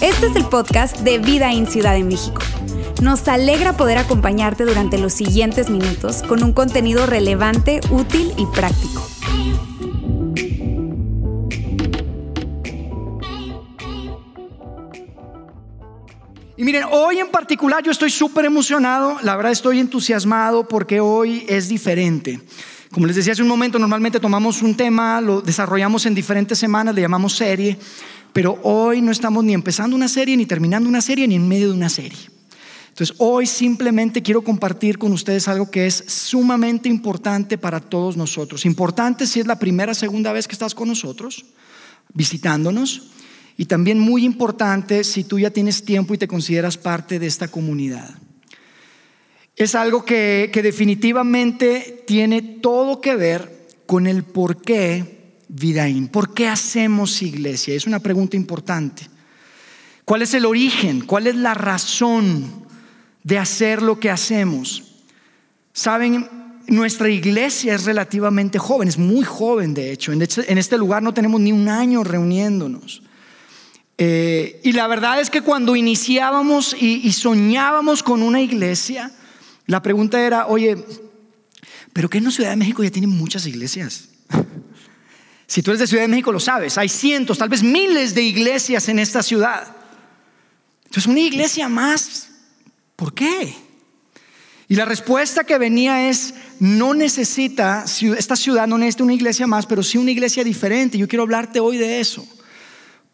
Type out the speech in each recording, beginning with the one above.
Este es el podcast de Vida en Ciudad de México. Nos alegra poder acompañarte durante los siguientes minutos con un contenido relevante, útil y práctico. Y miren, hoy en particular yo estoy súper emocionado, la verdad estoy entusiasmado porque hoy es diferente. Como les decía hace un momento, normalmente tomamos un tema, lo desarrollamos en diferentes semanas, le llamamos serie, pero hoy no estamos ni empezando una serie, ni terminando una serie, ni en medio de una serie. Entonces, hoy simplemente quiero compartir con ustedes algo que es sumamente importante para todos nosotros. Importante si es la primera, segunda vez que estás con nosotros, visitándonos. Y también muy importante si tú ya tienes tiempo y te consideras parte de esta comunidad. Es algo que, definitivamente tiene todo que ver con el por qué Vidaín. ¿Por qué hacemos iglesia? Es una pregunta importante. ¿Cuál es el origen? ¿Cuál es la razón de hacer lo que hacemos. Saben, nuestra iglesia es relativamente joven, es muy joven de hecho. En este, este lugar no tenemos ni un año reuniéndonos. Eh, y la verdad es que cuando iniciábamos y, soñábamos con una iglesia, la pregunta era, oye, ¿pero qué en la Ciudad de México ya tienen muchas iglesias? Si tú eres de Ciudad de México lo sabes, hay cientos, tal vez miles de iglesias en esta ciudad. Entonces una iglesia más ¿Por qué? Y la respuesta que venía es, no necesita, esta ciudad no necesita una iglesia más, pero sí una iglesia diferente. Yo quiero hablarte hoy de eso.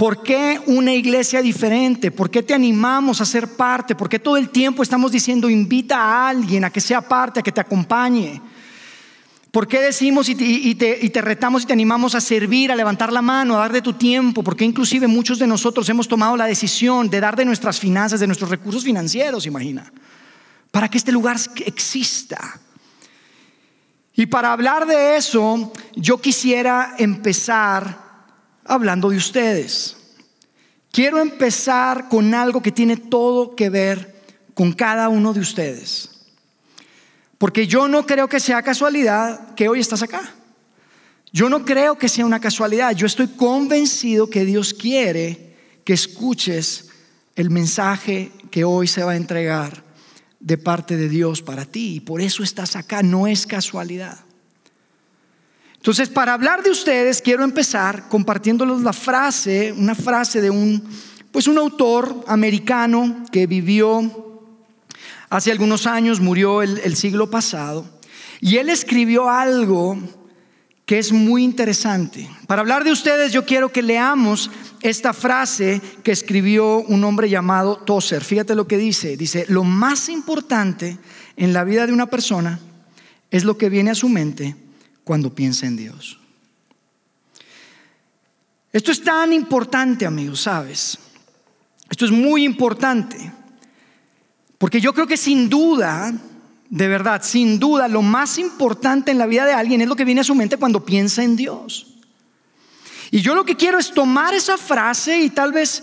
¿Por qué una iglesia diferente? ¿Por qué te animamos a ser parte? ¿Por qué todo el tiempo estamos diciendo invita a alguien a que sea parte, a que te acompañe? ¿Por qué decimos y te, retamos y te animamos a servir, a levantar la mano, a dar de tu tiempo? Porque inclusive muchos de nosotros hemos tomado la decisión de dar de nuestras finanzas, de nuestros recursos financieros, imagina, para que este lugar exista. Y para hablar de eso, yo quisiera empezar hablando de ustedes. Quiero empezar con algo que tiene todo que ver con cada uno de ustedes. Porque yo no creo que sea casualidad que hoy estás acá. Yo no creo que sea una casualidad. Yo estoy convencido que Dios quiere que escuches el mensaje que hoy se va a entregar de parte de Dios para ti. Y por eso estás acá. No es casualidad. Entonces, para hablar de ustedes, quiero empezar compartiéndoles la frase, una frase de un, pues un autor americano que vivió hace algunos años, murió el, siglo pasado, y él escribió algo que es muy interesante. Para hablar de ustedes, yo quiero que leamos esta frase que escribió un hombre llamado Tozer. Fíjate lo que dice. Dice, lo más importante en la vida de una persona es lo que viene a su mente cuando piensa en Dios. Esto es tan importante, amigos, ¿sabes? Esto es muy importante. Porque yo creo que sin duda, de verdad, sin duda, lo más importante en la vida de alguien es lo que viene a su mente cuando piensa en Dios. Y yo lo que quiero es tomar esa frase y tal vez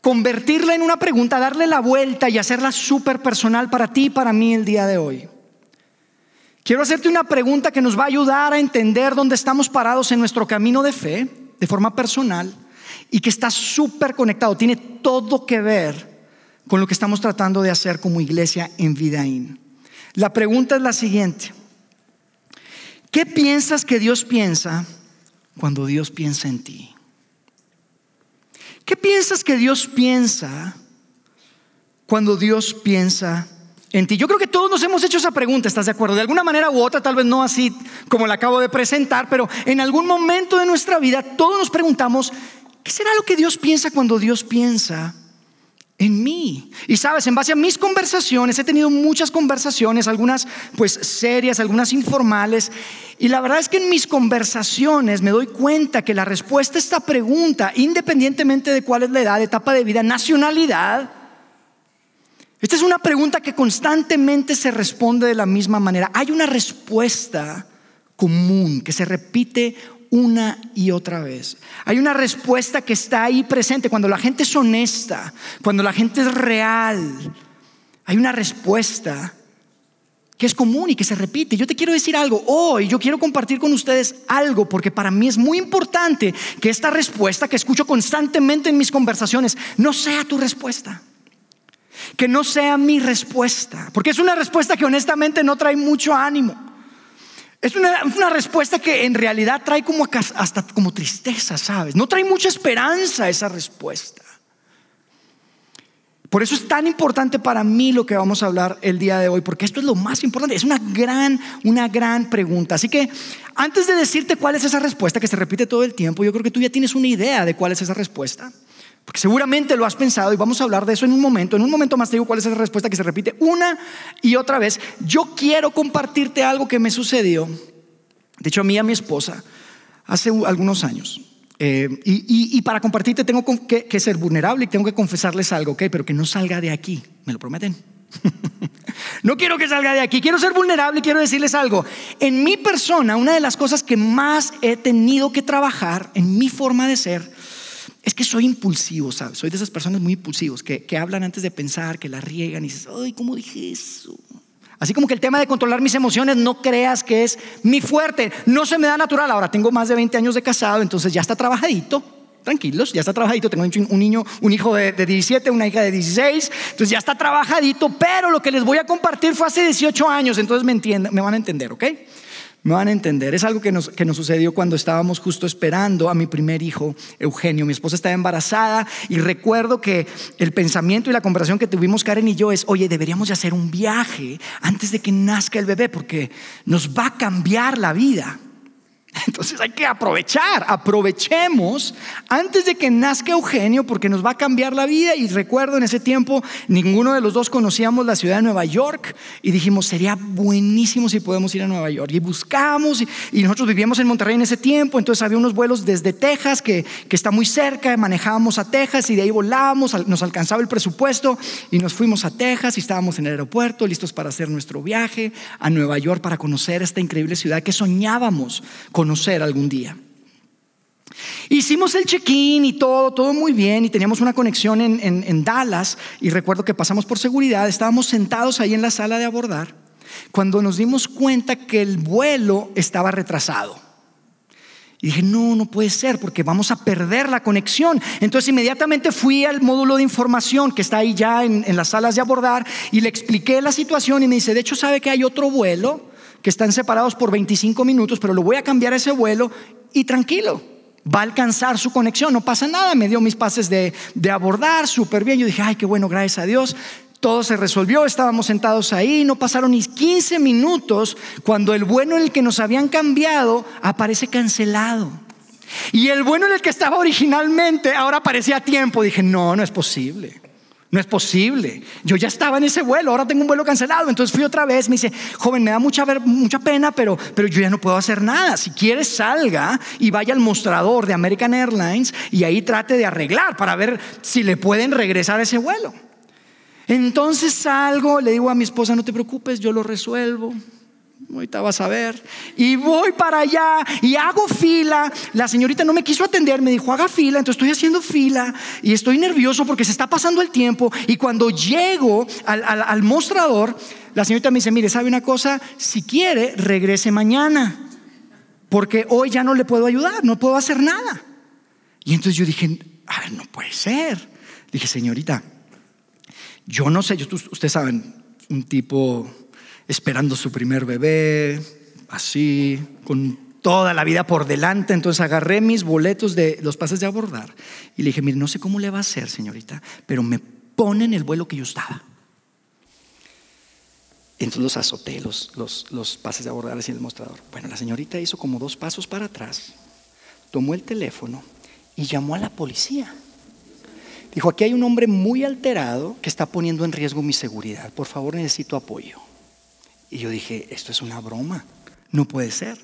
convertirla en una pregunta, darle la vuelta y hacerla súper personal para ti y para mí el día de hoy. Quiero hacerte una pregunta que nos va a ayudar a entender dónde estamos parados en nuestro camino de fe, de forma personal, y que está súper conectado, tiene todo que ver con lo que estamos tratando de hacer como iglesia en Vidaín. La pregunta es la siguiente. ¿Qué piensas que Dios piensa cuando Dios piensa en ti? ¿Qué piensas que Dios piensa cuando Dios piensa en ti? Yo creo que todos nos hemos hecho esa pregunta, ¿estás de acuerdo? De alguna manera u otra, tal vez no así como la acabo de presentar, pero en algún momento de nuestra vida todos nos preguntamos, ¿qué será lo que Dios piensa cuando Dios piensa en mí. Y sabes, en base a mis conversaciones, he tenido muchas conversaciones, algunas pues serias, algunas informales, y la verdad es que en mis conversaciones me doy cuenta que la respuesta a esta pregunta, independientemente de cuál es la edad, etapa de vida, nacionalidad, esta es una pregunta que constantemente se responde de la misma manera. Hay una respuesta común que se repite una y otra vez. Hay una respuesta que está ahí presente cuando la gente es honesta, cuando la gente es real. Hay una respuesta que es común y que se repite. Yo te quiero decir algo hoy, yo quiero compartir con ustedes algo porque para mí es muy importante que esta respuesta que escucho constantemente en mis conversaciones no sea tu respuesta. Que no sea mi respuesta, porque es una respuesta que honestamente no trae mucho ánimo. Es una, respuesta que en realidad trae como hasta como tristeza, ¿sabes? No trae mucha esperanza esa respuesta. Por eso es tan importante para mí lo que vamos a hablar el día de hoy, porque esto es lo más importante, es una gran, una gran pregunta. Así que antes de decirte cuál es esa respuesta que se repite todo el tiempo, yo creo que tú ya tienes una idea de cuál es esa respuesta, porque seguramente lo has pensado y vamos a hablar de eso en un momento. En un momento más te digo cuál es esa respuesta que se repite una y otra vez. Yo quiero compartirte algo que me sucedió, de hecho a mí y a mi esposa, hace algunos años. Eh, y, para compartirte tengo que, ser vulnerable y tengo que confesarles algo, ¿ok? Pero que no salga de aquí, ¿me lo prometen? no quiero que salga de aquí, quiero ser vulnerable y quiero decirles algo. En mi persona, una de las cosas que más he tenido que trabajar en mi forma de ser es que soy impulsivo, ¿sabes? Soy de esas personas muy impulsivos que, que hablan antes de pensar, que la riegan y dices, ay, ¿cómo dije eso? Así como que el tema de controlar mis emociones, no creas que es mi fuerte, no se me da natural. Ahora tengo más de 20 años de casado, entonces ya está trabajadito. Tranquilos, ya está trabajadito. Tengo un niño, un hijo de, de 17, una hija de 16, entonces ya está trabajadito. Pero lo que les voy a compartir fue hace 18 años, entonces me entienden, me van a entender, ¿ok? Me van a entender. Es algo que nos, que nos sucedió cuando estábamos justo esperando a mi primer hijo, Eugenio. Mi esposa estaba embarazada y recuerdo que el pensamiento y la conversación que tuvimos Karen y yo es, oye, deberíamos de hacer un viaje antes de que nazca el bebé porque nos va a cambiar la vida. Entonces hay que aprovechar, aprovechemos antes de que nazca Eugenio porque nos va a cambiar la vida. Y recuerdo en ese tiempo, ninguno de los dos conocíamos la ciudad de Nueva York y dijimos, sería buenísimo si podemos ir a Nueva York. Y buscamos y, nosotros vivíamos en Monterrey en ese tiempo, entonces había unos vuelos desde Texas que, que está muy cerca, manejábamos a Texas y de ahí volábamos, nos alcanzaba el presupuesto y nos fuimos a Texas y estábamos en el aeropuerto listos para hacer nuestro viaje a Nueva York para conocer esta increíble ciudad que soñábamos conocer algún día. Hicimos el check-in y todo, todo muy bien y teníamos una conexión en, en, Dallas y recuerdo que pasamos por seguridad, estábamos sentados ahí en la sala de abordar cuando nos dimos cuenta que el vuelo estaba retrasado. Y dije, no, no puede ser porque vamos a perder la conexión. Entonces inmediatamente fui al módulo de información que está ahí ya en, en las salas de abordar y le expliqué la situación y me dice, de hecho sabe que hay otro vuelo que están separados por 25 minutos, pero lo voy a cambiar ese vuelo y tranquilo, va a alcanzar su conexión, no pasa nada, me dio mis pases de, de abordar súper bien, yo dije, ay, qué bueno, gracias a Dios. Todo se resolvió, estábamos sentados ahí, no pasaron ni 15 minutos cuando el vuelo en el que nos habían cambiado aparece cancelado. Y el vuelo en el que estaba originalmente ahora aparecía a tiempo. Dije, no, no es posible. No es posible. Yo ya estaba en ese vuelo, ahora tengo un vuelo cancelado. Entonces fui otra vez, me dice, joven, me da mucha, mucha pena, pero, pero yo ya no puedo hacer nada. Si quiere, salga y vaya al mostrador de American Airlines y ahí trate de arreglar para ver si le pueden regresar ese vuelo. Entonces salgo, le digo a mi esposa, no te preocupes, yo lo resuelvo. Ahorita vas a ver. Y voy para allá y hago fila. La señorita no me quiso atender, me dijo, haga fila. Entonces estoy haciendo fila y estoy nervioso porque se está pasando el tiempo. Y cuando llego al, mostrador, la señorita me dice, mire, ¿sabe una cosa? Si quiere, regrese mañana. Porque hoy ya no le puedo ayudar, no puedo hacer nada. Y entonces yo dije, a ver, no puede ser. Dije, señorita, yo no sé, ustedes saben, un tipo esperando su primer bebé, así, con toda la vida por delante. Entonces agarré mis boletos de los pases de abordar y le dije, mire, no sé cómo le va a hacer, señorita, pero me ponen el vuelo que yo estaba. Entonces los azoté, los, los, pases de abordar así en el mostrador. Bueno, la señorita hizo como dos pasos para atrás, tomó el teléfono y llamó a la policía. Dijo, aquí hay un hombre muy alterado que está poniendo en riesgo mi seguridad. Por favor, necesito apoyo. Y yo dije, esto es una broma, no puede ser.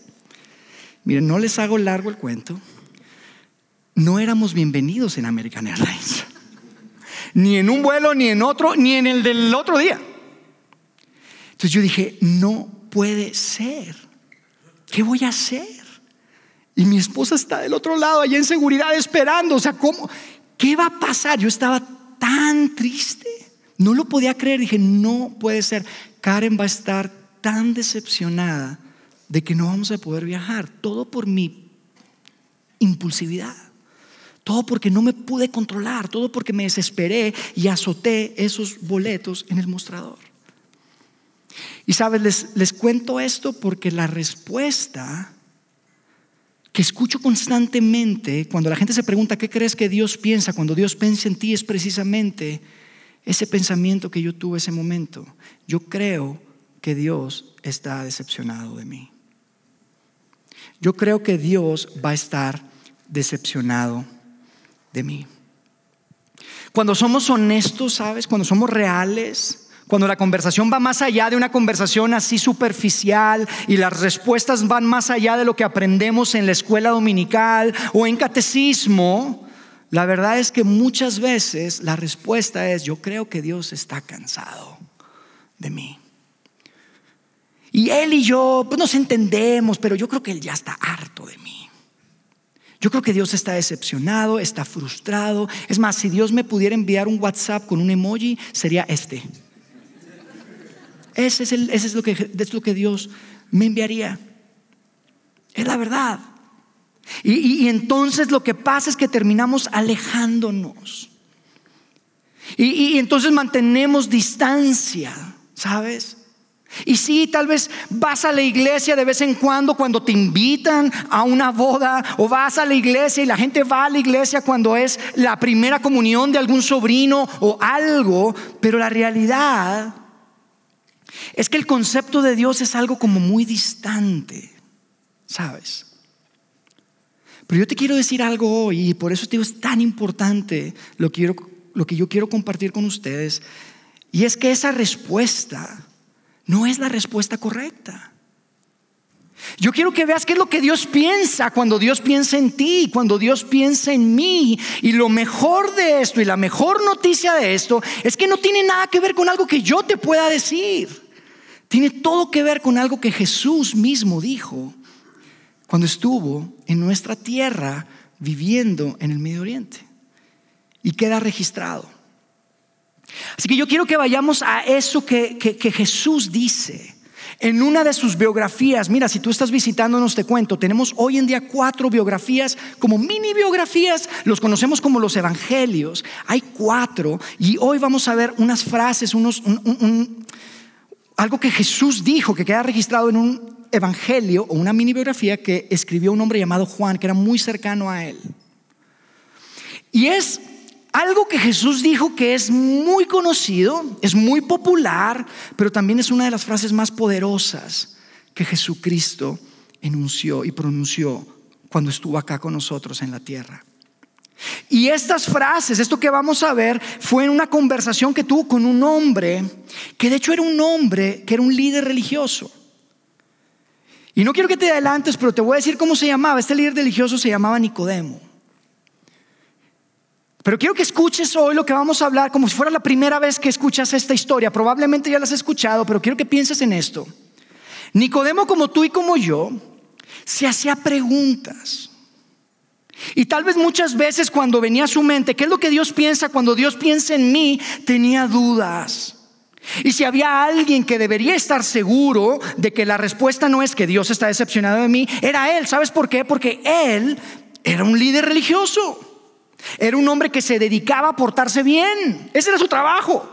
Miren, no les hago largo el cuento. No éramos bienvenidos en American Airlines. Ni en un vuelo, ni en otro, ni en el del otro día. Entonces yo dije, no puede ser. ¿Qué voy a hacer? Y mi esposa está del otro lado, allá en seguridad, esperando. O sea, ¿cómo? ¿Qué va a pasar? Yo estaba tan triste. No lo podía creer. Dije, no puede ser. Karen va a estar tan decepcionada de que no vamos a poder viajar. Todo por mi impulsividad. Todo porque no me pude controlar. Todo porque me desesperé y azoté esos boletos en el mostrador. Y sabes, les, les cuento esto porque la respuesta que escucho constantemente cuando la gente se pregunta qué crees que Dios piensa, cuando Dios piensa en ti es precisamente ese pensamiento que yo tuve ese momento. Yo creo que Dios está decepcionado de mí. Yo creo que Dios va a estar decepcionado de mí. Cuando somos honestos, ¿sabes? Cuando somos reales, cuando la conversación va más allá de una conversación así superficial y las respuestas van más allá de lo que aprendemos en la escuela dominical o en catecismo, la verdad es que muchas veces la respuesta es, yo creo que Dios está cansado de mí. Y Él y yo pues nos entendemos, pero yo creo que Él ya está harto de mí. Yo creo que Dios está decepcionado, está frustrado. Es más, si Dios me pudiera enviar un WhatsApp con un emoji, sería este. Ese es, lo, que, es lo que Dios me enviaría. Es la verdad. Y, entonces lo que pasa es que terminamos alejándonos. Y, y entonces mantenemos distancia, ¿sabes? Y sí, tal vez vas a la iglesia de vez en cuando cuando te invitan a una boda o vas a la iglesia y la gente va a la iglesia cuando es la primera comunión de algún sobrino o algo, pero la realidad es que el concepto de Dios es algo como muy distante, ¿sabes? Pero yo te quiero decir algo hoy y por eso te es tan importante lo que, lo que yo quiero compartir con ustedes. Y es que esa respuesta no es la respuesta correcta. Yo quiero que veas qué es lo que Dios piensa cuando Dios piensa en ti, cuando Dios piensa en mí. Y lo mejor de esto y la mejor noticia de esto es que no tiene nada que ver con algo que yo te pueda decir. Tiene todo que ver con algo que Jesús mismo dijo cuando estuvo en nuestra tierra viviendo en el Medio Oriente. Y queda registrado. Así que yo quiero que vayamos a eso que, Jesús dice en una de sus biografías. Mira, si tú estás visitándonos, te cuento, tenemos hoy en día cuatro biografías, como mini biografías, los conocemos como los evangelios. Hay cuatro y hoy vamos a ver unas frases, unos, un, algo que Jesús dijo, que queda registrado en un evangelio o una mini biografía que escribió un hombre llamado Juan, que era muy cercano a él. Y es algo que Jesús dijo que es muy conocido, es muy popular, pero también es una de las frases más poderosas que Jesucristo enunció y pronunció cuando estuvo acá con nosotros en la tierra. Y estas frases, esto que vamos a ver, fue en una conversación que tuvo con un hombre, que de hecho era un hombre, que era un líder religioso. Y no quiero que te adelantes, pero te voy a decir cómo se llamaba. Este líder religioso se llamaba Nicodemo. Pero quiero que escuches hoy lo que vamos a hablar como si fuera la primera vez que escuchas esta historia. Probablemente ya la has escuchado, pero quiero que pienses en esto. Nicodemo, como tú y como yo, se hacía preguntas. Y tal vez muchas veces cuando venía a su mente, ¿qué es lo que Dios piensa cuando Dios piensa en mí? Tenía dudas. Y si había alguien que debería estar seguro de que la respuesta no es que Dios está decepcionado de mí, era él. ¿Sabes por qué? Porque él era un líder religioso. Era un hombre que se dedicaba a portarse bien. Ese era su trabajo.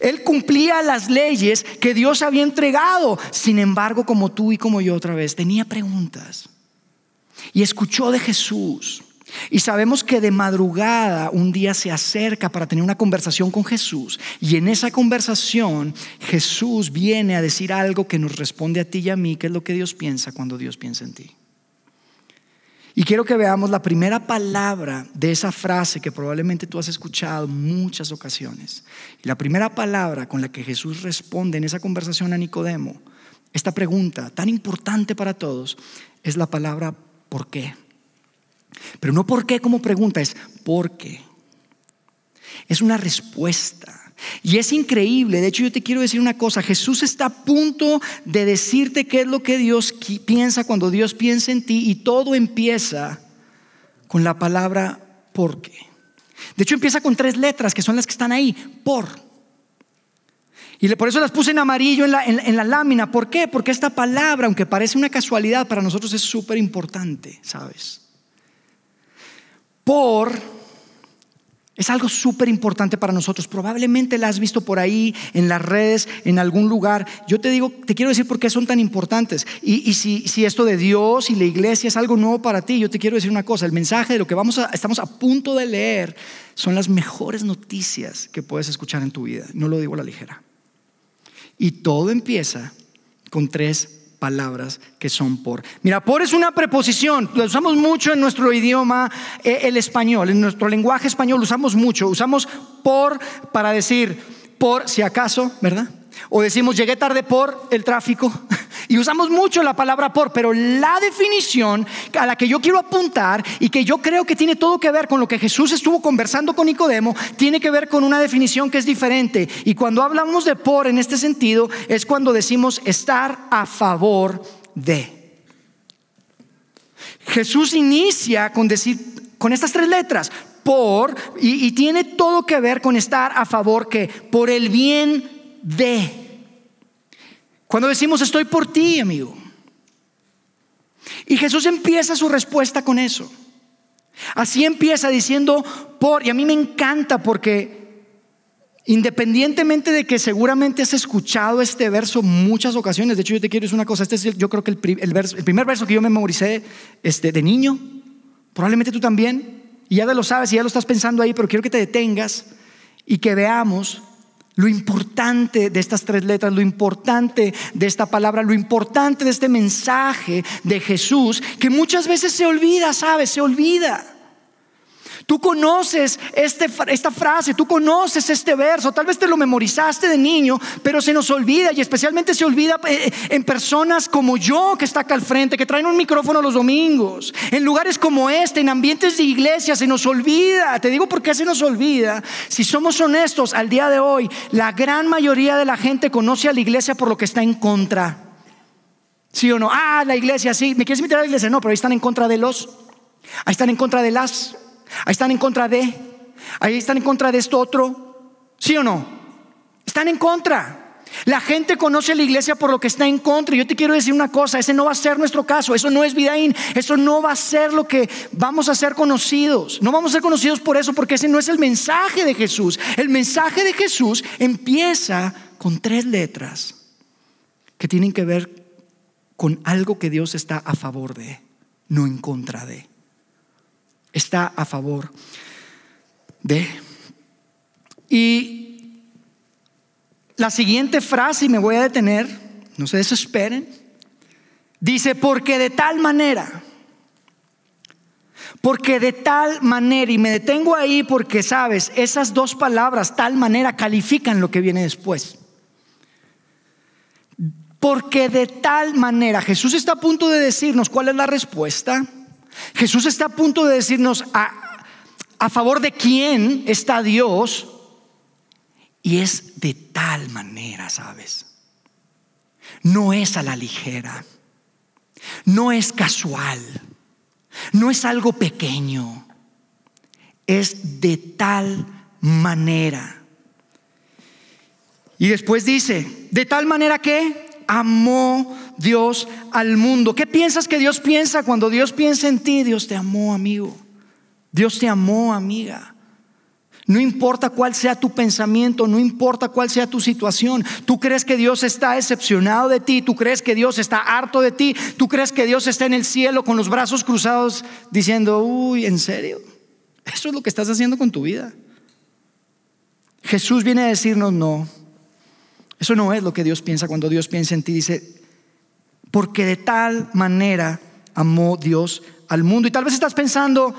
Él cumplía las leyes que Dios había entregado. Sin embargo, como tú y como yo otra vez, tenía preguntas y escuchó de Jesús. Y sabemos que de madrugada un día se acerca para tener una conversación con Jesús. Y en esa conversación Jesús viene a decir algo que nos responde a ti y a mí, que es lo que Dios piensa cuando Dios piensa en ti. Y quiero que veamos la primera palabra de esa frase que probablemente tú has escuchado muchas ocasiones. Y la primera palabra con la que Jesús responde en esa conversación a Nicodemo, esta pregunta tan importante para todos, es la palabra ¿Por qué? Pero no por qué como pregunta, es ¿por qué? Es una respuesta. Y es increíble, de hecho yo te quiero decir una cosa, Jesús está a punto de decirte qué es lo que Dios piensa cuando Dios piensa en ti y todo empieza con la palabra ¿por qué? De hecho empieza con tres letras que son las que están ahí, por. Y por eso las puse en amarillo en la, en la lámina. ¿Por qué? Porque esta palabra, aunque parece una casualidad, para nosotros es súper importante, ¿sabes? Por es algo súper importante para nosotros. Probablemente la has visto por ahí, en las redes, en algún lugar. Yo te digo, te quiero decir por qué son tan importantes. Y, si, esto de Dios y la iglesia es algo nuevo para ti, yo te quiero decir una cosa. El mensaje de lo que vamos a, estamos a punto de leer son las mejores noticias que puedes escuchar en tu vida. No lo digo a la ligera. Y todo empieza con tres palabras que son por. Mira, por es una preposición, lo usamos mucho en nuestro idioma, eh, el español, en nuestro lenguaje español usamos mucho, usamos por para decir por si acaso, ¿verdad? O decimos llegué tarde por el tráfico. Y usamos mucho la palabra por, pero la definición a la que yo quiero apuntar y que yo creo que tiene todo que ver con lo que Jesús estuvo conversando con Nicodemo, tiene que ver con una definición que es diferente. Y cuando hablamos de por en este sentido, es cuando decimos estar a favor de. Jesús inicia con decir, con estas tres letras, por, y, y tiene todo que ver con estar a favor que, por el bien de. Cuando decimos estoy por ti, amigo. Y Jesús empieza su respuesta con eso. Así empieza diciendo por, y a mí me encanta porque independientemente de que seguramente has escuchado este verso muchas ocasiones, de hecho yo te quiero decir una cosa, este es yo creo que el, primer verso que yo memoricé este, de niño, probablemente tú también, y ya lo sabes y ya lo estás pensando ahí, pero quiero que te detengas y que veamos lo importante de estas tres letras, lo importante de esta palabra, lo importante de este mensaje de Jesús, que muchas veces se olvida, ¿sabes? Se olvida. Tú conoces este, esta frase, tú conoces este verso, tal vez te lo memorizaste de niño, pero se nos olvida y especialmente se olvida eh, en personas como yo que está acá al frente, que traen un micrófono los domingos, en lugares como este, en ambientes de iglesia, se nos olvida. Te digo por qué se nos olvida. Si somos honestos, al día de hoy, la gran mayoría de la gente conoce a la iglesia por lo que está en contra. ¿Sí o no? Ah, la iglesia, sí. ¿Me quieres invitar a la iglesia? No, pero ahí están en contra de los. Ahí están en contra de las. Ahí están en contra de, ahí están en contra de esto otro. ¿Sí o no? Están en contra. La gente conoce a la iglesia por lo que está en contra. Yo te quiero decir una cosa, ese no va a ser nuestro caso, eso no es vidaín, eso no va a ser lo que vamos a ser conocidos. No vamos a ser conocidos por eso, porque ese no es el mensaje de Jesús. El mensaje de Jesús empieza con tres letras que tienen que ver con algo que Dios está a favor de, no en contra de está a favor de. Y la siguiente frase, y me voy a detener, no se desesperen, dice, porque de tal manera, porque de tal manera, y me detengo ahí porque sabes, esas dos palabras, tal manera, califican lo que viene después. Porque de tal manera, Jesús está a punto de decirnos cuál es la respuesta. Jesús está a punto de decirnos a, favor de quién está Dios y es de tal manera, ¿sabes? No es a la ligera, no es casual, no es algo pequeño, es de tal manera. Y después dice, de tal manera que amó Dios al mundo. ¿Qué piensas que Dios piensa cuando Dios piensa en ti? Dios te amó, amigo. Dios te amó, amiga. No importa cuál sea tu pensamiento, no importa cuál sea tu situación. Tú crees que Dios está decepcionado de ti, tú crees que Dios está harto de ti, tú crees que Dios está en el cielo con los brazos cruzados diciendo, uy, ¿en serio? Eso es lo que estás haciendo con tu vida. Jesús viene a decirnos, no, eso no es lo que Dios piensa cuando Dios piensa en ti. Dice, porque de tal manera amó Dios al mundo. Y tal vez estás pensando,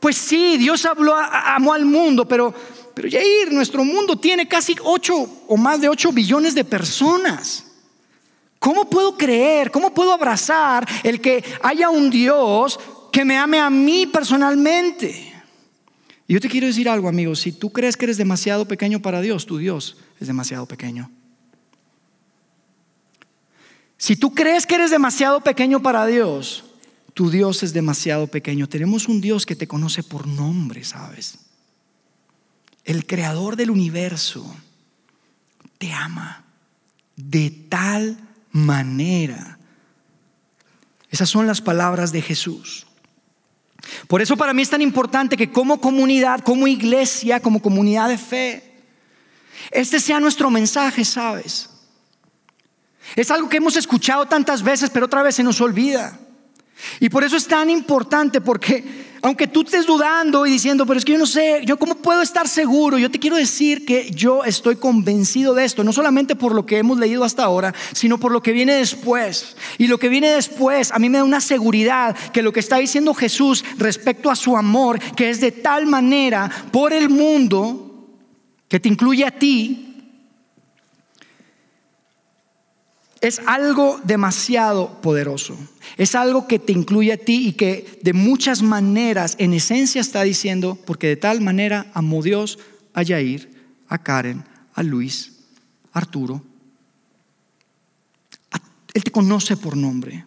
pues sí, Dios habló, amó al mundo, pero, pero Jair, nuestro mundo tiene casi 8 o más de 8 billones de personas. ¿Cómo puedo creer, cómo puedo abrazar el que haya un Dios que me ame a mí personalmente? Y yo te quiero decir algo, amigo, si tú crees que eres demasiado pequeño para Dios, tu Dios es demasiado pequeño. Si tú crees que eres demasiado pequeño para Dios, tu Dios es demasiado pequeño. Tenemos un Dios que te conoce por nombre, ¿sabes? El creador del universo te ama de tal manera. Esas son las palabras de Jesús. Por eso para mí es tan importante que como comunidad, como iglesia, como comunidad de fe, este sea nuestro mensaje, ¿sabes? Es algo que hemos escuchado tantas veces, pero otra vez se nos olvida. Y por eso es tan importante, porque aunque tú estés dudando y diciendo, pero es que yo no sé, yo cómo puedo estar seguro, yo te quiero decir que yo estoy convencido de esto, no solamente por lo que hemos leído hasta ahora, sino por lo que viene después. Y lo que viene después a mí me da una seguridad que lo que está diciendo Jesús respecto a su amor, que es de tal manera por el mundo, que te incluye a ti, es algo demasiado poderoso. Es algo que te incluye a ti y que de muchas maneras, en esencia, está diciendo, porque de tal manera amó Dios a Yair, a Karen, a Luis, a Arturo. Él te conoce por nombre,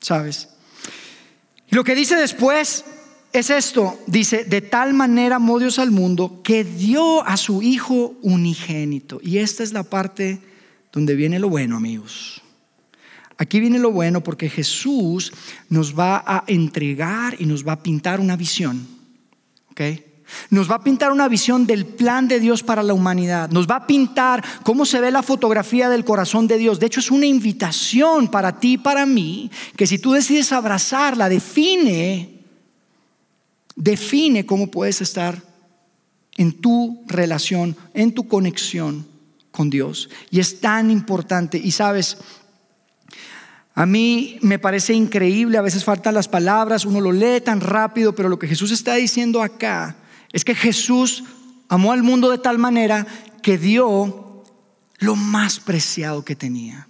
¿sabes? Y lo que dice después es esto, dice, de tal manera amó Dios al mundo que dio a su Hijo unigénito. Y esta es la parte donde viene lo bueno, amigos. Aquí viene lo bueno porque Jesús nos va a entregar y nos va a pintar una visión. ¿Ok? Nos va a pintar una visión del plan de Dios para la humanidad. Nos va a pintar cómo se ve la fotografía del corazón de Dios. De hecho, es una invitación para ti y para mí, que si tú decides abrazarla, define, define cómo puedes estar en tu relación, en tu conexión con Dios. Y es tan importante. Y sabes, a mí me parece increíble, a veces faltan las palabras, uno lo lee tan rápido, pero lo que Jesús está diciendo acá es que Jesús amó al mundo de tal manera que dio lo más preciado que tenía.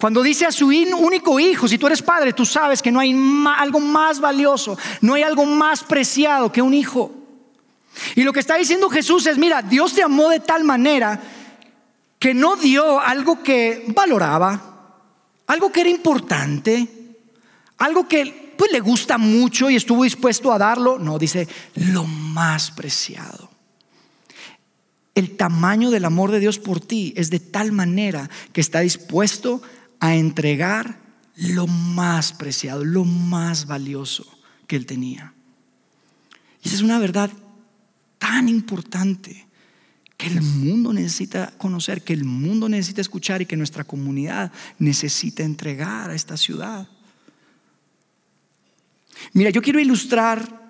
Cuando dice a su único hijo, si tú eres padre, tú sabes que no hay algo más valioso, no hay algo más preciado que un hijo. Y lo que está diciendo Jesús es, mira, Dios te amó de tal manera que no dio algo que valoraba, algo que era importante, algo que pues le gusta mucho y estuvo dispuesto a darlo, no, dice lo más preciado. El tamaño del amor de Dios por ti es de tal manera que está dispuesto a entregar lo más preciado, lo más valioso que él tenía. Y esa es una verdad tan importante que el mundo necesita conocer, que el mundo necesita escuchar y que nuestra comunidad necesita entregar a esta ciudad. Mira, yo quiero ilustrar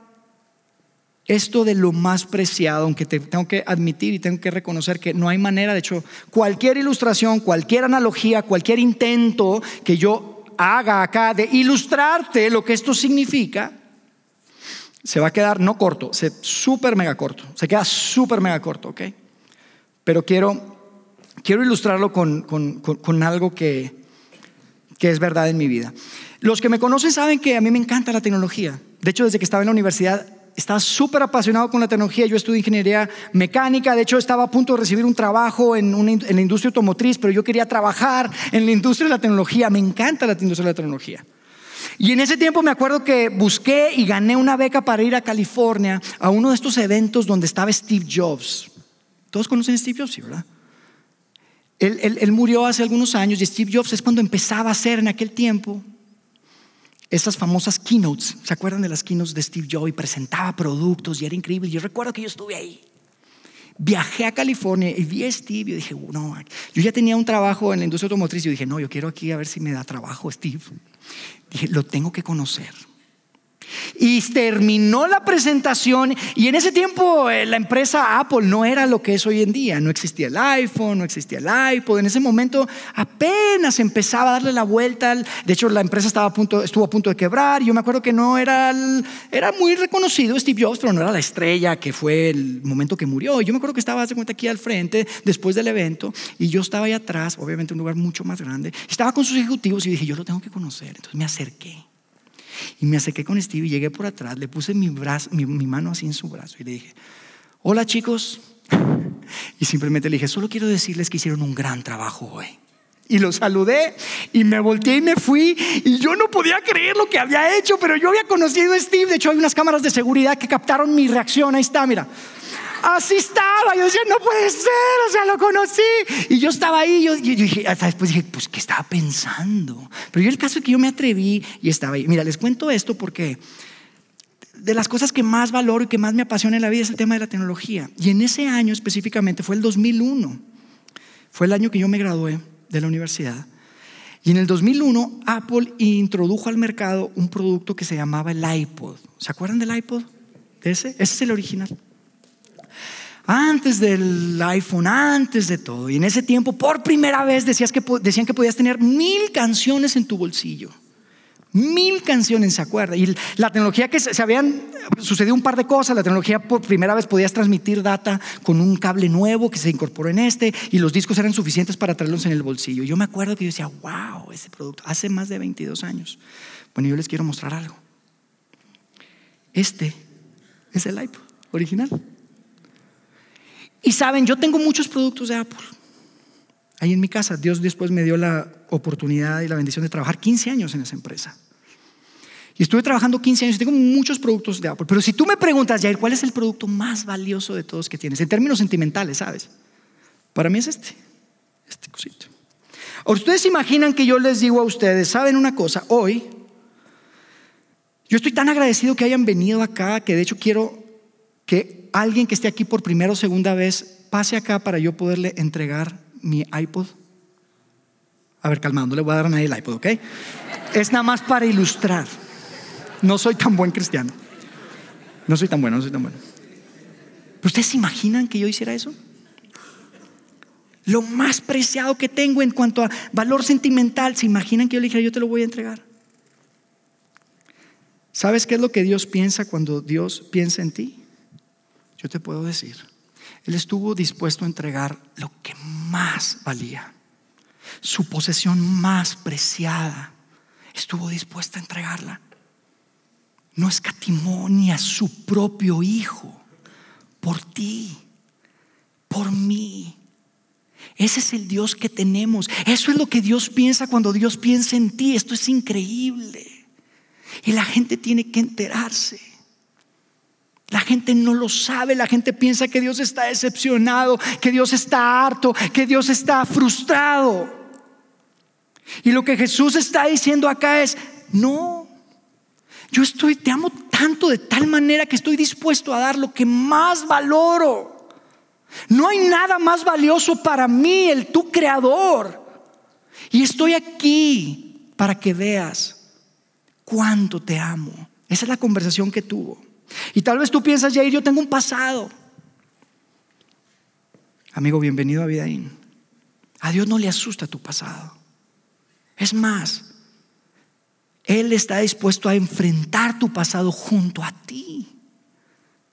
esto de lo más preciado, aunque te tengo que admitir y tengo que reconocer que no hay manera, de hecho, cualquier ilustración, cualquier analogía, cualquier intento que yo haga acá de ilustrarte lo que esto significa, se va a quedar no corto, se súper mega corto, se queda súper mega corto, ¿ok? Pero quiero, quiero ilustrarlo con, con, algo que, que es verdad en mi vida. Los que me conocen saben que a mí me encanta la tecnología. De hecho, desde que estaba en la universidad estaba súper apasionado con la tecnología. Yo estudié ingeniería mecánica. De hecho, estaba a punto de recibir un trabajo en, en, la industria automotriz, pero yo quería trabajar en la industria de la tecnología. Me encanta la industria de la tecnología. Y en ese tiempo me acuerdo que busqué y gané una beca para ir a California a uno de estos eventos donde estaba Steve Jobs. ¿Todos conocen a Steve Jobs? Sí, ¿verdad? Él, murió hace algunos años y Steve Jobs es cuando empezaba a hacer en aquel tiempo esas famosas keynotes. ¿Se acuerdan de las keynotes de Steve Jobs? Y presentaba productos y era increíble. Yo recuerdo que yo estuve ahí. Viajé a California y vi a Steve y dije, no, yo ya tenía un trabajo en la industria automotriz y yo dije, no, yo quiero aquí a ver si me da trabajo Steve. Dije, lo tengo que conocer. Y terminó la presentación y en ese tiempo eh, la empresa Apple no era lo que es hoy en día. No existía el iPhone, no existía el iPod. En ese momento apenas empezaba a darle la vuelta. De hecho, la empresa estaba a punto, estuvo a punto de quebrar. Yo me acuerdo que no era, era muy reconocido Steve Jobs, pero no era la estrella que fue el momento que murió. Yo me acuerdo que estaba, hace cuenta, aquí al frente después del evento y yo estaba ahí atrás, obviamente un lugar mucho más grande. Estaba con sus ejecutivos y dije, yo lo tengo que conocer. Entonces me acerqué. Y me acerqué con Steve y llegué por atrás, le puse mi, brazo, mi, mano así en su brazo y le dije, hola chicos. Y simplemente le dije, solo quiero decirles que hicieron un gran trabajo hoy. Y lo saludé y me volteé y me fui. Y yo no podía creer lo que había hecho, pero yo había conocido a Steve. De hecho, hay unas cámaras de seguridad que captaron mi reacción. Ahí está, mira. Así estaba. Yo decía, no puede ser, o sea, lo conocí. Y yo estaba ahí, yo, yo dije, hasta después dije, pues, ¿qué estaba pensando? Pero yo el caso es que yo me atreví y estaba ahí. Mira, les cuento esto porque de las cosas que más valoro y que más me apasiona en la vida es el tema de la tecnología. Y en ese año específicamente fue el 2001. Fue el año que yo me gradué de la universidad. Y en el 2001 Apple introdujo al mercado un producto que se llamaba el iPod. ¿Se acuerdan del iPod? Ese, ese es el original. Antes del iPhone, antes de todo. Y en ese tiempo, por primera vez, decías que, decían que podías tener mil canciones en tu bolsillo. Mil canciones, ¿se acuerda? Y la tecnología que se habían sucedido un par de cosas. La tecnología por primera vez podías transmitir data con un cable nuevo que se incorporó en este y los discos eran suficientes para traerlos en el bolsillo. Yo me acuerdo que yo decía, wow, ese producto, hace más de 22 años. Bueno, yo les quiero mostrar algo. Este es el iPod original. Y saben, yo tengo muchos productos de Apple. Ahí en mi casa, Dios después me dio la oportunidad y la bendición de trabajar 15 años en esa empresa. Y estuve trabajando 15 años y tengo muchos productos de Apple. Pero si tú me preguntas, Jair, ¿cuál es el producto más valioso de todos que tienes? En términos sentimentales, ¿sabes? Para mí es este, este cosito. Ahora, ustedes imaginan que yo les digo a ustedes, ¿saben una cosa? Hoy, yo estoy tan agradecido que hayan venido acá, que de hecho quiero que alguien que esté aquí por primera o segunda vez pase acá para yo poderle entregar mi iPod. A ver, calmado, no le voy a dar a nadie el iPod, ¿ok? Es nada más para ilustrar. No soy tan buen cristiano. No soy tan bueno, no soy tan bueno. ¿Ustedes se imaginan que yo hiciera eso? Lo más preciado que tengo en cuanto a valor sentimental, ¿se imaginan que yo le dijera, yo te lo voy a entregar? ¿Sabes qué es lo que Dios piensa cuando Dios piensa en ti? Yo te puedo decir, Él estuvo dispuesto a entregar lo que más valía, su posesión más preciada, estuvo dispuesto a entregarla no escatimó ni a su propio Hijo por ti, por mí. Ese es el Dios que tenemos. Eso es lo que Dios piensa cuando Dios piensa en ti. Esto es increíble. Y la gente tiene que enterarse. La gente no lo sabe, la gente piensa que Dios está decepcionado, que Dios está harto, que Dios está frustrado. Y lo que Jesús está diciendo acá es, no, yo estoy, te amo tanto de tal manera que estoy dispuesto a dar lo que más valoro. No hay nada más valioso para mí, el tu creador. Y estoy aquí para que veas cuánto te amo. Esa es la conversación que tuvo. Y tal vez tú piensas, Jair, yo tengo un pasado. Amigo, bienvenido a Vidaín. A Dios no le asusta tu pasado. Es más, él está dispuesto a enfrentar tu pasado junto a ti.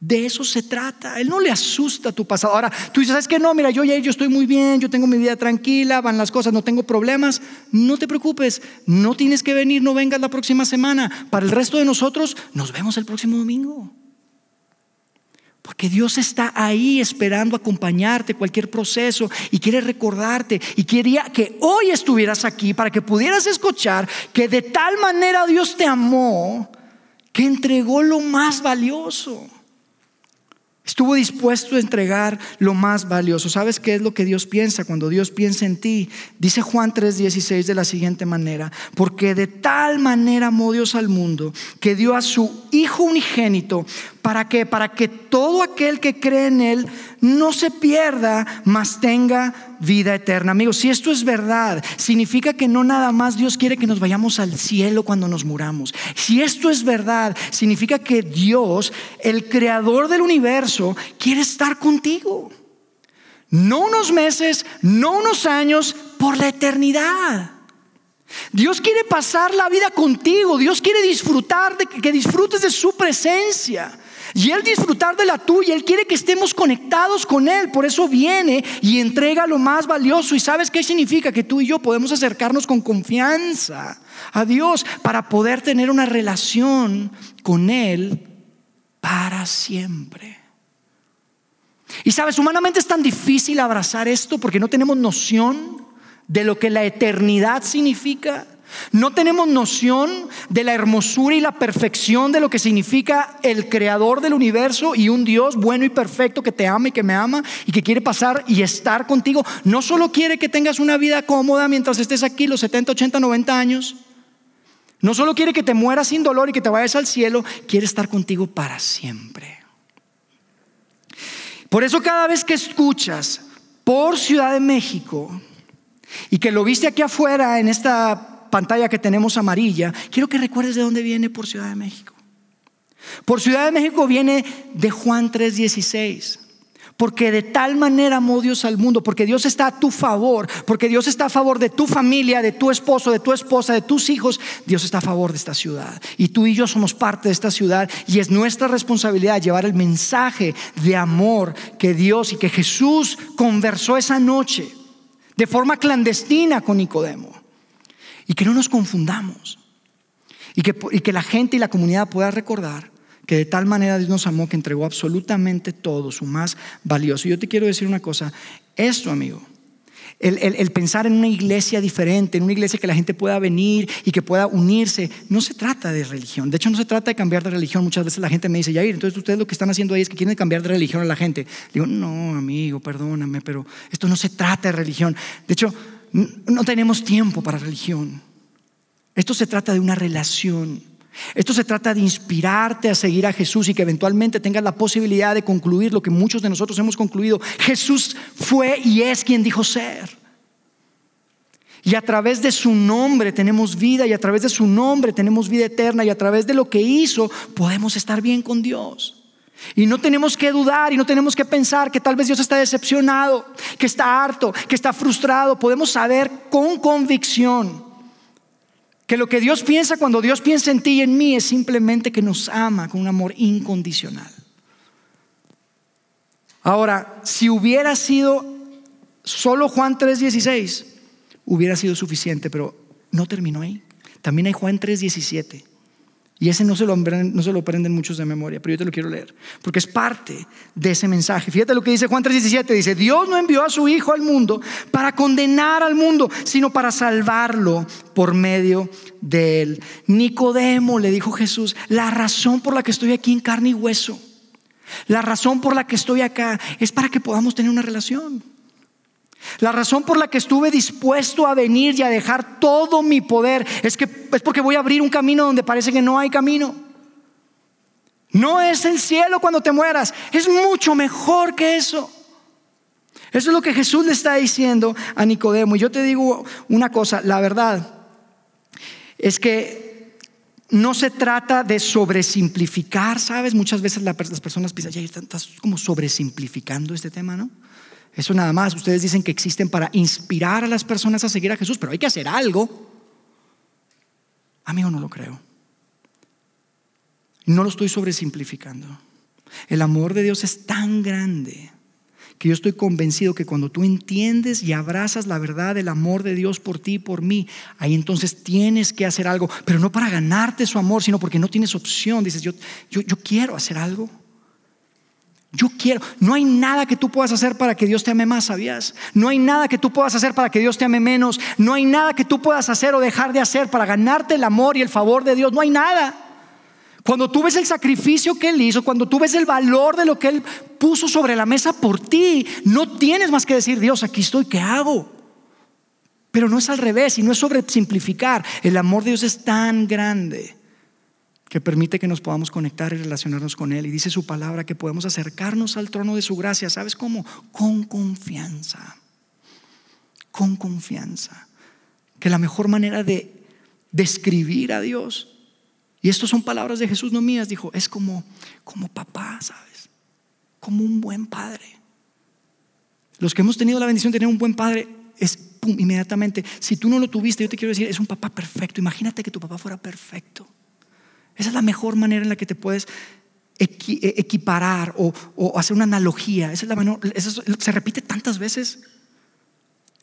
De eso se trata. Él no le asusta tu pasado. Ahora, tú dices, ¿sabes qué? No, mira, yo ya yo estoy muy bien, yo tengo mi vida tranquila, van las cosas, no tengo problemas. No te preocupes, no tienes que venir, no vengas la próxima semana. Para el resto de nosotros, nos vemos el próximo domingo. Porque Dios está ahí esperando acompañarte cualquier proceso y quiere recordarte y quería que hoy estuvieras aquí para que pudieras escuchar que de tal manera Dios te amó que entregó lo más valioso. Estuvo dispuesto a entregar lo más valioso. ¿Sabes qué es lo que Dios piensa cuando Dios piensa en ti? Dice Juan 3:16 de la siguiente manera, porque de tal manera amó Dios al mundo que dio a su Hijo unigénito para que para que todo aquel que cree en él no se pierda, mas tenga vida eterna. Amigos, si esto es verdad, significa que no nada más Dios quiere que nos vayamos al cielo cuando nos muramos. Si esto es verdad, significa que Dios, el creador del universo, quiere estar contigo. No unos meses, no unos años, por la eternidad. Dios quiere pasar la vida contigo, Dios quiere disfrutar de que disfrutes de su presencia. Y Él disfrutar de la tuya, Él quiere que estemos conectados con Él. Por eso viene y entrega lo más valioso. ¿Y sabes qué significa? Que tú y yo podemos acercarnos con confianza a Dios para poder tener una relación con Él para siempre. Y sabes, humanamente es tan difícil abrazar esto porque no tenemos noción de lo que la eternidad significa. No tenemos noción de la hermosura y la perfección de lo que significa el creador del universo y un Dios bueno y perfecto que te ama y que me ama y que quiere pasar y estar contigo. No solo quiere que tengas una vida cómoda mientras estés aquí los 70, 80, 90 años. No solo quiere que te mueras sin dolor y que te vayas al cielo, quiere estar contigo para siempre. Por eso cada vez que escuchas por Ciudad de México y que lo viste aquí afuera en esta pantalla que tenemos amarilla, quiero que recuerdes de dónde viene por Ciudad de México. Por Ciudad de México viene de Juan 3:16. Porque de tal manera amó Dios al mundo, porque Dios está a tu favor, porque Dios está a favor de tu familia, de tu esposo, de tu esposa, de tus hijos. Dios está a favor de esta ciudad. Y tú y yo somos parte de esta ciudad y es nuestra responsabilidad llevar el mensaje de amor que Dios y que Jesús conversó esa noche de forma clandestina con Nicodemo. Y que no nos confundamos. Y que, la gente y la comunidad pueda recordar que de tal manera Dios nos amó que entregó absolutamente todo, su más valioso. Y yo te quiero decir una cosa, esto amigo, el, pensar en una iglesia diferente, en una iglesia que la gente pueda venir y que pueda unirse, no se trata de religión. De hecho, no se trata de cambiar de religión. Muchas veces la gente me dice, Yair, entonces ustedes lo que están haciendo ahí es que quieren cambiar de religión a la gente. Digo, no, amigo, perdóname, pero esto no se trata de religión. De hecho, no tenemos tiempo para religión. Esto se trata de una relación. Esto se trata de inspirarte a seguir a Jesús y que eventualmente tengas la posibilidad de concluir lo que muchos de nosotros hemos concluido. Jesús fue y es quien dijo ser. Y a través de su nombre tenemos vida y a través de su nombre tenemos vida eterna y a través de lo que hizo podemos estar bien con Dios. Y no tenemos que dudar y no tenemos que pensar que tal vez Dios está decepcionado, que está harto, que está frustrado. Podemos saber con convicción que lo que Dios piensa cuando Dios piensa en ti y en mí es simplemente que nos ama con un amor incondicional. Ahora, si hubiera sido solo Juan 3:16, hubiera sido suficiente, pero no terminó ahí. También hay Juan 3:17. Y ese no se, lo, no se lo aprenden muchos de memoria, pero yo te lo quiero leer, porque es parte de ese mensaje. Fíjate lo que dice Juan 3:17, dice, Dios no envió a su Hijo al mundo para condenar al mundo, sino para salvarlo por medio de él. Nicodemo, le dijo Jesús, la razón por la que estoy aquí en carne y hueso, la razón por la que estoy acá es para que podamos tener una relación. La razón por la que estuve dispuesto a venir y a dejar todo mi poder es que es porque voy a abrir un camino donde parece que no hay camino. No es el cielo cuando te mueras, es mucho mejor que eso. Eso es lo que Jesús le está diciendo a Nicodemo. Y yo te digo una cosa, la verdad es que no se trata de sobresimplificar, ¿sabes? Muchas veces las personas piensan, ya estás como sobresimplificando este tema, ¿no? Eso nada más, ustedes dicen que existen para inspirar a las personas a seguir a Jesús, pero hay que hacer algo. Amigo, no lo creo. No lo estoy sobresimplificando. El amor de Dios es tan grande que yo estoy convencido que cuando tú entiendes y abrazas la verdad del amor de Dios por ti y por mí, ahí entonces tienes que hacer algo, pero no para ganarte su amor, sino porque no tienes opción. Dices, yo, yo, yo quiero hacer algo. Yo quiero, no hay nada que tú puedas hacer para que Dios te ame más, ¿sabías? No hay nada que tú puedas hacer para que Dios te ame menos. No hay nada que tú puedas hacer o dejar de hacer para ganarte el amor y el favor de Dios. No hay nada. Cuando tú ves el sacrificio que Él hizo, cuando tú ves el valor de lo que Él puso sobre la mesa por ti, no tienes más que decir, Dios, aquí estoy, ¿qué hago? Pero no es al revés y no es sobre simplificar. El amor de Dios es tan grande que permite que nos podamos conectar y relacionarnos con Él. Y dice su palabra que podemos acercarnos al trono de su gracia. ¿Sabes cómo? Con confianza. Con confianza. Que la mejor manera de describir a Dios, y estas son palabras de Jesús, no mías, dijo, es como, como papá, ¿sabes? Como un buen padre. Los que hemos tenido la bendición de tener un buen padre, es pum, inmediatamente. Si tú no lo tuviste, yo te quiero decir, es un papá perfecto. Imagínate que tu papá fuera perfecto. Esa es la mejor manera en la que te puedes e, equiparar o, hacer una analogía. Esa es la eso se repite tantas veces.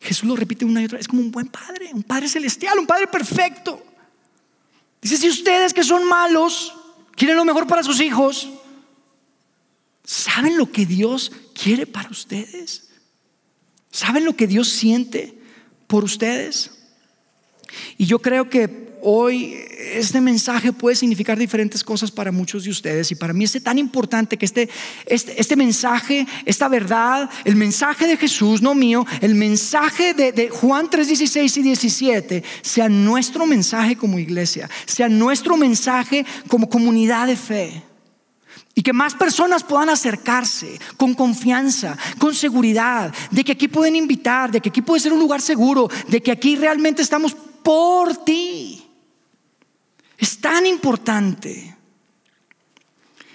Jesús lo repite una y otra. Es como un buen padre, un padre celestial, un padre perfecto. Dice, si ustedes que son malos quieren lo mejor para sus hijos, ¿saben lo que Dios quiere para ustedes? ¿Saben lo que Dios siente por ustedes? Y yo creo que hoy este mensaje puede significar diferentes cosas para muchos de ustedes y para mí es tan importante que este, este, este mensaje, esta verdad, el mensaje de Jesús, no mío, el mensaje de, de Juan 3, 16 y 17 sea nuestro mensaje como iglesia, sea nuestro mensaje como comunidad de fe. Y que más personas puedan acercarse con confianza, con seguridad, de que aquí pueden invitar, de que aquí puede ser un lugar seguro, de que aquí realmente estamos por ti. Es tan importante.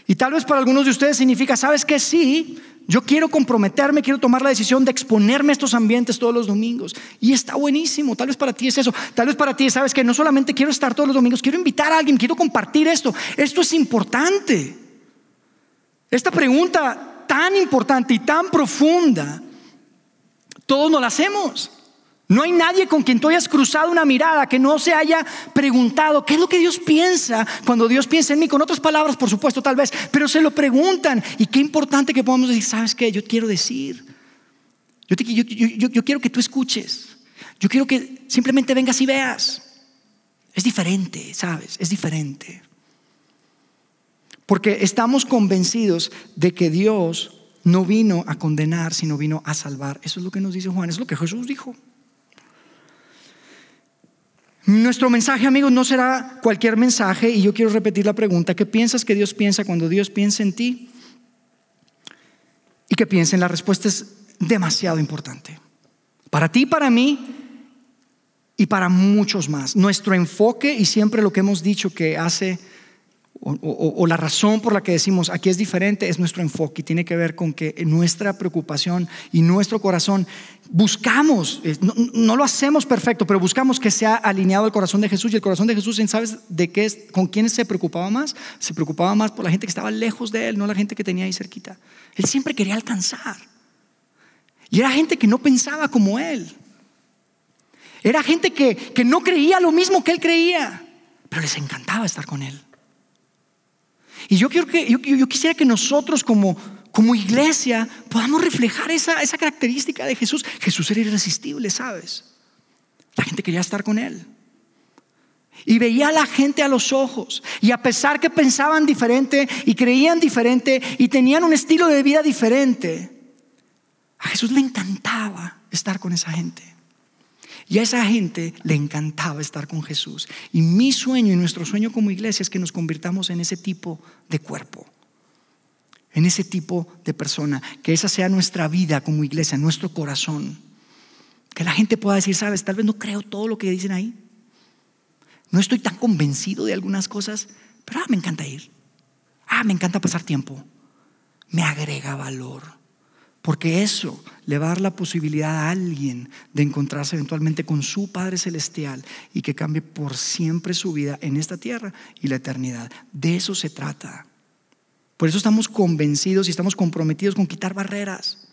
Y tal vez para algunos de ustedes significa, ¿sabes que Sí, yo quiero comprometerme, quiero tomar la decisión de exponerme a estos ambientes todos los domingos. Y está buenísimo. Tal vez para ti es eso. Tal vez para ti sabes que no solamente quiero estar todos los domingos, quiero invitar a alguien, quiero compartir esto. Esto es importante. Esta pregunta tan importante y tan profunda, todos nos la hacemos. No hay nadie con quien tú hayas cruzado una mirada que no se haya preguntado qué es lo que Dios piensa cuando Dios piensa en mí. Con otras palabras, por supuesto, tal vez, pero se lo preguntan. Y qué importante que podamos decir, ¿sabes qué? Yo quiero decir. Yo, yo quiero que tú escuches. Yo quiero que simplemente vengas y veas. Es diferente, ¿sabes? Es diferente. Porque estamos convencidos de que Dios no vino a condenar, sino vino a salvar. Eso es lo que nos dice Juan, es lo que Jesús dijo. Nuestro mensaje, amigos, no será cualquier mensaje y yo quiero repetir la pregunta, ¿qué piensas que Dios piensa cuando Dios piensa en ti? Y que piensen, la respuesta es demasiado importante. Para ti, para mí y para muchos más. Nuestro enfoque y siempre lo que hemos dicho que hace o, la razón por la que decimos aquí es diferente es nuestro enfoque y tiene que ver con que nuestra preocupación y nuestro corazón buscamos, no, lo hacemos perfecto, pero buscamos que sea alineado al corazón de Jesús y el corazón de Jesús, ¿sabes de qué con quién se preocupaba más? Se preocupaba más por la gente que estaba lejos de él, no la gente que tenía ahí cerquita. Él siempre quería alcanzar. Y era gente que no pensaba como él. Era gente que, que no creía lo mismo que él creía, pero les encantaba estar con él. Y yo, quiero que, yo, quisiera que nosotros como, como iglesia podamos reflejar esa, esa característica de Jesús. Jesús era irresistible, ¿sabes? La gente quería estar con Él. Y veía a la gente a los ojos. Y a pesar que pensaban diferente y creían diferente y tenían un estilo de vida diferente, a Jesús le encantaba estar con esa gente. Y a esa gente le encantaba estar con Jesús. Y mi sueño y nuestro sueño como iglesia es que nos convirtamos en ese tipo de cuerpo, en ese tipo de persona, que esa sea nuestra vida como iglesia, nuestro corazón. Que la gente pueda decir, sabes, tal vez no creo todo lo que dicen ahí. No estoy tan convencido de algunas cosas, pero ah, me encanta ir. Ah, me encanta pasar tiempo. Me agrega valor. Porque eso le va a dar la posibilidad a alguien de encontrarse eventualmente con su Padre Celestial y que cambie por siempre su vida en esta tierra y la eternidad. De eso se trata. Por eso estamos convencidos y estamos comprometidos con quitar barreras.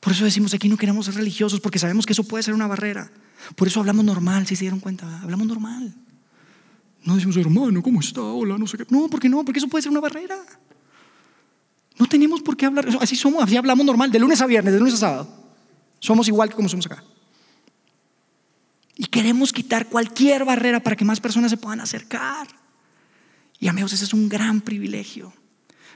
Por eso decimos aquí no queremos ser religiosos porque sabemos que eso puede ser una barrera. Por eso hablamos normal, si se dieron cuenta, hablamos normal. No decimos, hermano, ¿cómo está? Hola, no sé qué. No, porque no, porque eso puede ser una barrera. No tenemos por qué hablar, así somos, así hablamos normal, de lunes a viernes, de lunes a sábado. Somos igual que como somos acá. Y queremos quitar cualquier barrera para que más personas se puedan acercar. Y amigos, ese es un gran privilegio.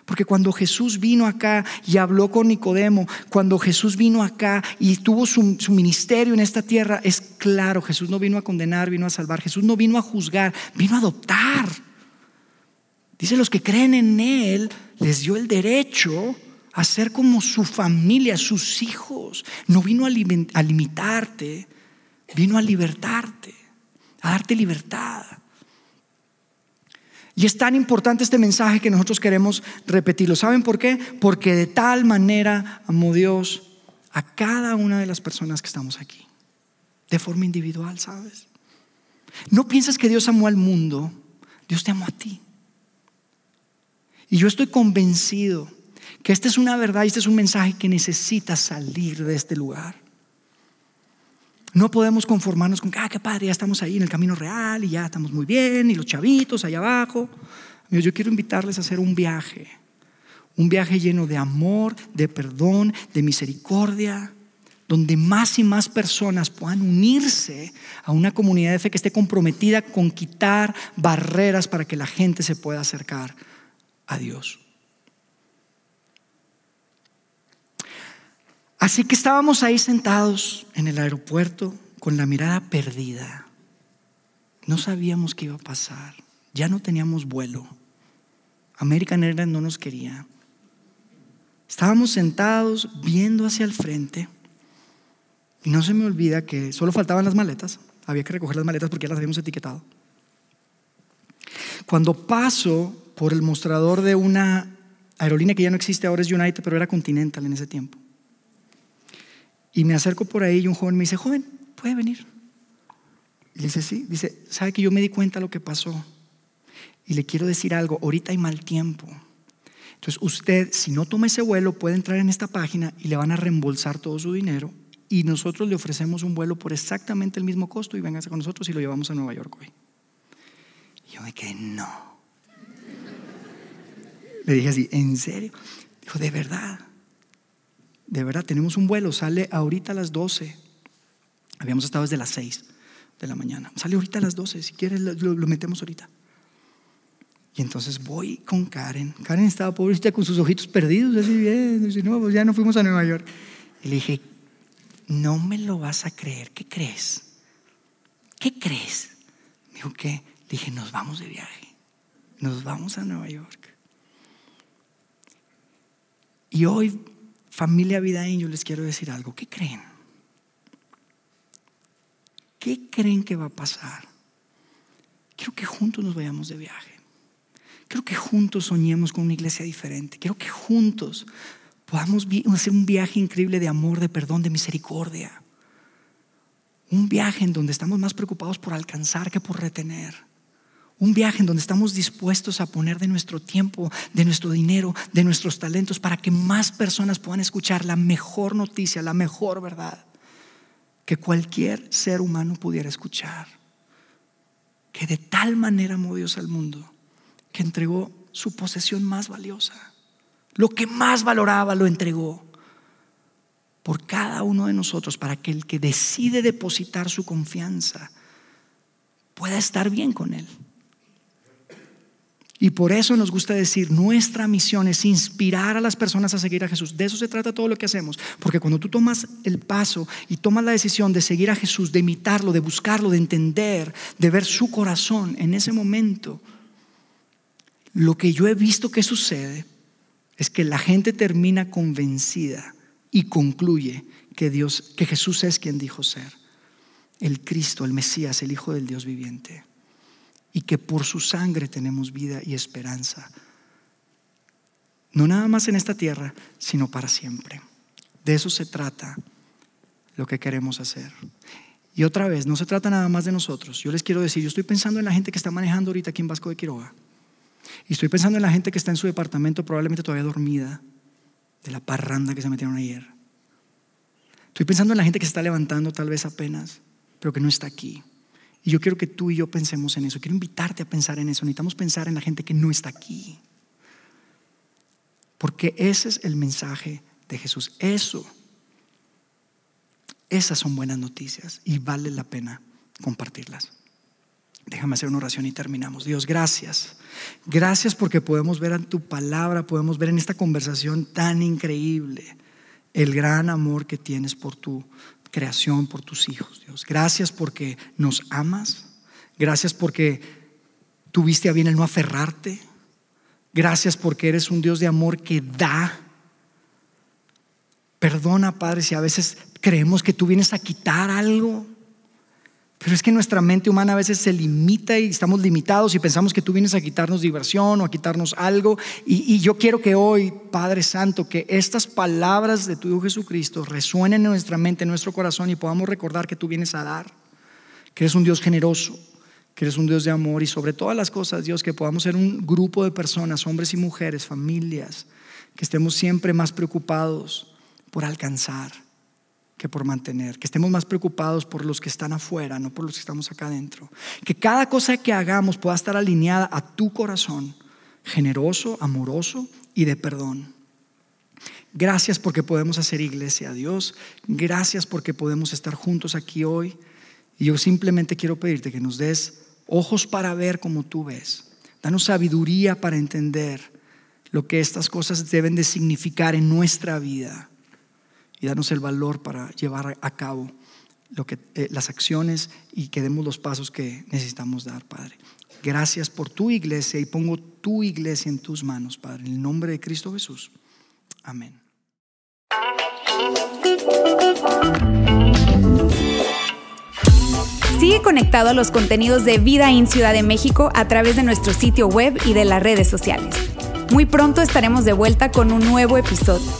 Porque cuando Jesús vino acá y habló con Nicodemo, cuando Jesús vino acá y tuvo su, su, ministerio en esta tierra, es claro, Jesús no vino a condenar, vino a salvar, Jesús no vino a juzgar, vino a adoptar. Dice, los que creen en Él les dio el derecho a ser como su familia, sus hijos. No vino a, limitarte, vino a libertarte, a darte libertad. Y es tan importante este mensaje que nosotros queremos repetirlo. ¿Saben por qué? Porque de tal manera amó Dios a cada una de las personas que estamos aquí. De forma individual, ¿sabes? No piensas que Dios amó al mundo, Dios te amó a ti. Y yo estoy convencido que esta es una verdad y este es un mensaje que necesita salir de este lugar. No podemos conformarnos con que, ah, qué padre, ya estamos ahí en el camino real y ya estamos muy bien, y los chavitos allá abajo. Yo quiero invitarles a hacer un viaje, un viaje lleno de amor, de perdón, de misericordia, donde más y más personas puedan unirse a una comunidad de fe que esté comprometida con quitar barreras para que la gente se pueda acercar a Dios. Así que estábamos ahí sentados en el aeropuerto con la mirada perdida. No sabíamos qué iba a pasar. Ya no teníamos vuelo. American Airlines no nos quería. Estábamos sentados viendo hacia el frente y no se me olvida que solo faltaban las maletas. Había que recoger las maletas porque ya las habíamos etiquetado. Cuando paso por el mostrador de una aerolínea que ya no existe, ahora es United, pero era Continental en ese tiempo. Y me acerco por ahí y un joven me dice, joven, ¿puede venir? Y dice, sí. Dice, ¿sabe que yo me di cuenta de lo que pasó? Y le quiero decir algo, ahorita hay mal tiempo. Entonces usted, si no toma ese vuelo, puede entrar en esta página y le van a reembolsar todo su dinero y nosotros le ofrecemos un vuelo por exactamente el mismo costo y véngase con nosotros y lo llevamos a Nueva York hoy. Y yo me quedé, no. Le dije así, ¿en serio? Dijo, de verdad. De verdad, tenemos un vuelo, sale ahorita a las 12. Habíamos estado desde las 6 de la mañana. Sale ahorita a las 12, si quieres lo, metemos ahorita. Y entonces voy con Karen. Karen estaba pobrecita con sus ojitos perdidos, así bien. Dice, no, pues ya no fuimos a Nueva York. Y le dije, no me lo vas a creer. ¿Qué crees? ¿Qué crees? Me dijo, ¿qué? dije, nos vamos de viaje. Nos vamos a Nueva York. Y hoy, familia Vidaín, yo les quiero decir algo. ¿Qué creen? ¿Qué creen que va a pasar? Quiero que juntos nos vayamos de viaje. Quiero que juntos soñemos con una iglesia diferente. Quiero que juntos podamos hacer un viaje increíble de amor, de perdón, de misericordia. Un viaje en donde estamos más preocupados por alcanzar que por retener. Un viaje en donde estamos dispuestos a poner de nuestro tiempo, de nuestro dinero, de nuestros talentos para que más personas puedan escuchar la mejor noticia, la mejor verdad que cualquier ser humano pudiera escuchar. Que de tal manera amó Dios al mundo que entregó su posesión más valiosa lo que más valoraba lo entregó por cada uno de nosotros para que el que decide depositar su confianza pueda estar bien con Él. Y por eso nos gusta decir, nuestra misión es inspirar a las personas a seguir a Jesús. De eso se trata todo lo que hacemos. Porque cuando tú tomas el paso y tomas la decisión de seguir a Jesús, de imitarlo, de buscarlo, de entender, de ver su corazón en ese momento, lo que yo he visto que sucede es que la gente termina convencida y concluye que Dios, que Jesús es quien dijo ser, el Cristo, el Mesías, el Hijo del Dios viviente, y que por su sangre tenemos vida y esperanza, no nada más en esta tierra, sino para siempre. De eso se trata lo que queremos hacer. Y otra vez, no se trata nada más de nosotros. Yo les quiero decir, yo estoy pensando en la gente que está manejando ahorita aquí en Vasco de Quiroga. Y estoy pensando en la gente que está en su departamento probablemente todavía dormida de la parranda que se metieron ayer. Estoy pensando en la gente que se está levantando tal vez apenas, pero que no está aquí. Y yo quiero que tú y yo pensemos en eso. Quiero invitarte a pensar en eso. Necesitamos pensar en la gente que no está aquí. Porque ese es el mensaje de Jesús. Eso, esas son buenas noticias y vale la pena compartirlas. Déjame hacer una oración y terminamos. Dios, gracias. Gracias porque podemos ver en tu palabra, podemos ver en esta conversación tan increíble el gran amor que tienes por tu creación, por tus hijos, Dios. Gracias porque nos amas. Gracias porque tuviste a bien el no aferrarte. Gracias porque eres un Dios de amor que da. Perdona, Padre, si a veces creemos que tú vienes a quitar algo. Pero es que nuestra mente humana a veces se limita y estamos limitados y pensamos que tú vienes a quitarnos diversión o a quitarnos algo. Y, yo quiero que hoy, Padre Santo, que estas palabras de tu Hijo Jesucristo resuenen en nuestra mente, en nuestro corazón y podamos recordar que tú vienes a dar, que eres un Dios generoso, que eres un Dios de amor y sobre todas las cosas, Dios, que podamos ser un grupo de personas, hombres y mujeres, familias, que estemos siempre más preocupados por alcanzar que por mantener, que estemos más preocupados por los que están afuera, no por los que estamos acá adentro. Que cada cosa que hagamos pueda estar alineada a tu corazón, generoso, amoroso y de perdón. Gracias porque podemos hacer iglesia a Dios. Gracias porque podemos estar juntos aquí hoy. Y yo simplemente quiero pedirte que nos des ojos para ver como tú ves. Danos sabiduría para entender lo que estas cosas deben de significar en nuestra vida. Y danos el valor para llevar a cabo lo que, eh, las acciones y que demos los pasos que necesitamos dar, Padre. Gracias por tu iglesia y pongo tu iglesia en tus manos, Padre, en el nombre de Cristo Jesús. Amén. Sigue conectado a los contenidos de Vida en Ciudad de México a través de nuestro sitio web y de las redes sociales. Muy pronto estaremos de vuelta con un nuevo episodio.